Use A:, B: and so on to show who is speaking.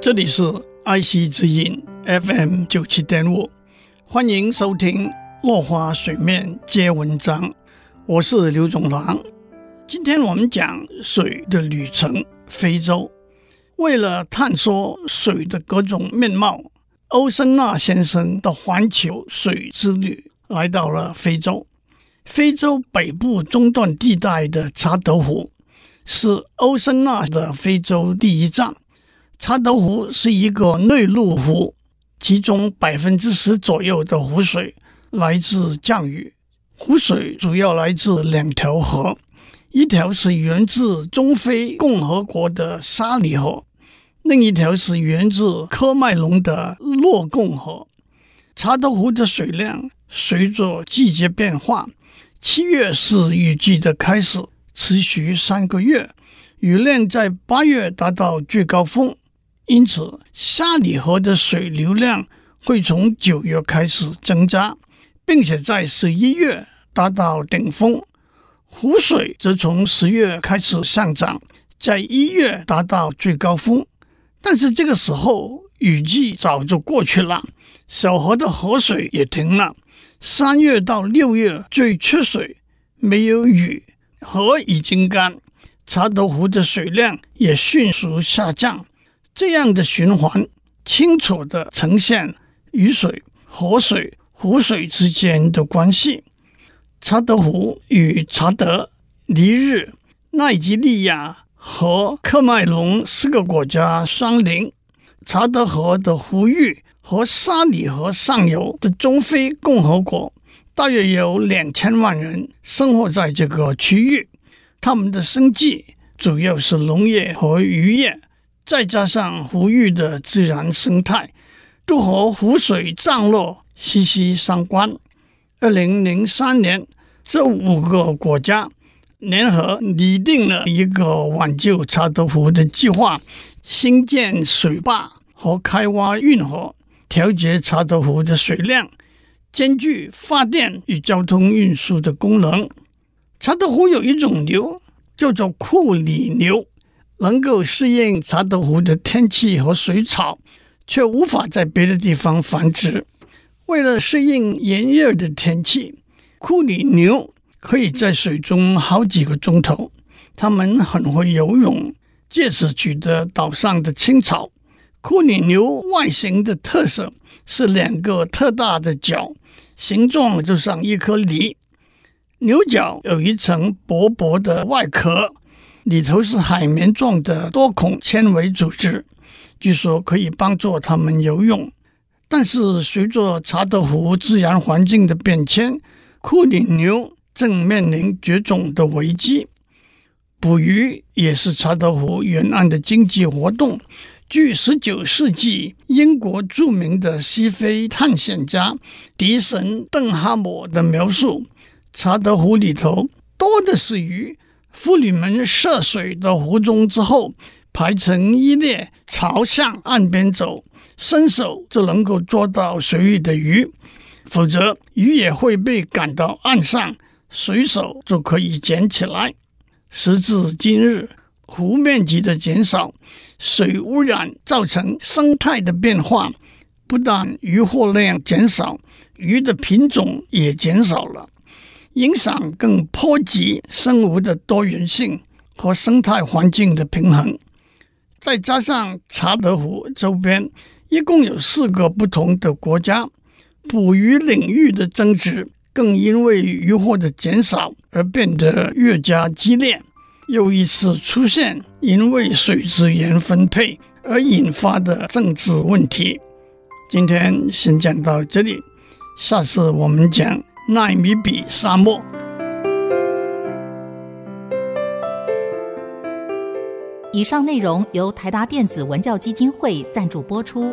A: 这里是爱惜之音 FM 九七点五，欢迎收听《落花水面皆文章》，我是刘总郎。今天我们讲水的旅程——非洲。为了探索水的各种面貌，欧森纳先生的环球水之旅来到了非洲。非洲北部中段地带的查德湖是欧森纳的非洲第一站。查德湖是一个内陆湖，其中百分之十左右的湖水来自降雨。湖水主要来自两条河，一条是源自中非共和国的沙里河，另一条是源自科麦隆的洛贡河。查德湖的水量随着季节变化，七月是雨季的开始，持续三个月，雨量在八月达到最高峰。因此，沙里河的水流量会从九月开始增加，并且在十一月达到顶峰。湖水则从十月开始上涨，在一月达到最高峰。但是这个时候雨季早就过去了，小河的河水也停了。三月到六月最缺水，没有雨，河已经干，查德湖的水量也迅速下降。这样的循环清楚地呈现雨水、河水、湖水之间的关系。查德湖与查德、尼日、奈及利亚和科麦隆四个国家相邻。查德河的湖域和沙里河上游的中非共和国，大约有两千万人生活在这个区域。他们的生计主要是农业和渔业。再加上湖域的自然生态，都和湖水涨落息息相关。二零零三年，这五个国家联合拟定了一个挽救查德湖的计划，新建水坝和开挖运河，调节查德湖的水量，兼具发电与交通运输的功能。查德湖有一种牛，叫做库里牛。能够适应查德湖的天气和水草，却无法在别的地方繁殖。为了适应炎热的天气，库里牛可以在水中好几个钟头。它们很会游泳，借此取得岛上的青草。库里牛外形的特色是两个特大的角，形状就像一颗梨。牛角有一层薄薄的外壳。里头是海绵状的多孔纤维组织，据说可以帮助它们游泳。但是随着查德湖自然环境的变迁，库里牛正面临绝种的危机。捕鱼也是查德湖沿岸的经济活动。据十九世纪英国著名的西非探险家迪神邓哈姆的描述，查德湖里头多的是鱼。妇女们涉水到湖中之后，排成一列，朝向岸边走，伸手就能够捉到水里的鱼，否则鱼也会被赶到岸上，随手就可以捡起来。时至今日，湖面积的减少，水污染造成生态的变化，不但渔获量减少，鱼的品种也减少了。影响更波及生物的多元性和生态环境的平衡。再加上查德湖周边一共有四个不同的国家，捕鱼领域的争执更因为渔获的减少而变得越加激烈。又一次出现因为水资源分配而引发的政治问题。今天先讲到这里，下次我们讲。纳米比沙漠。
B: 以上内容由台达电子文教基金会赞助播出。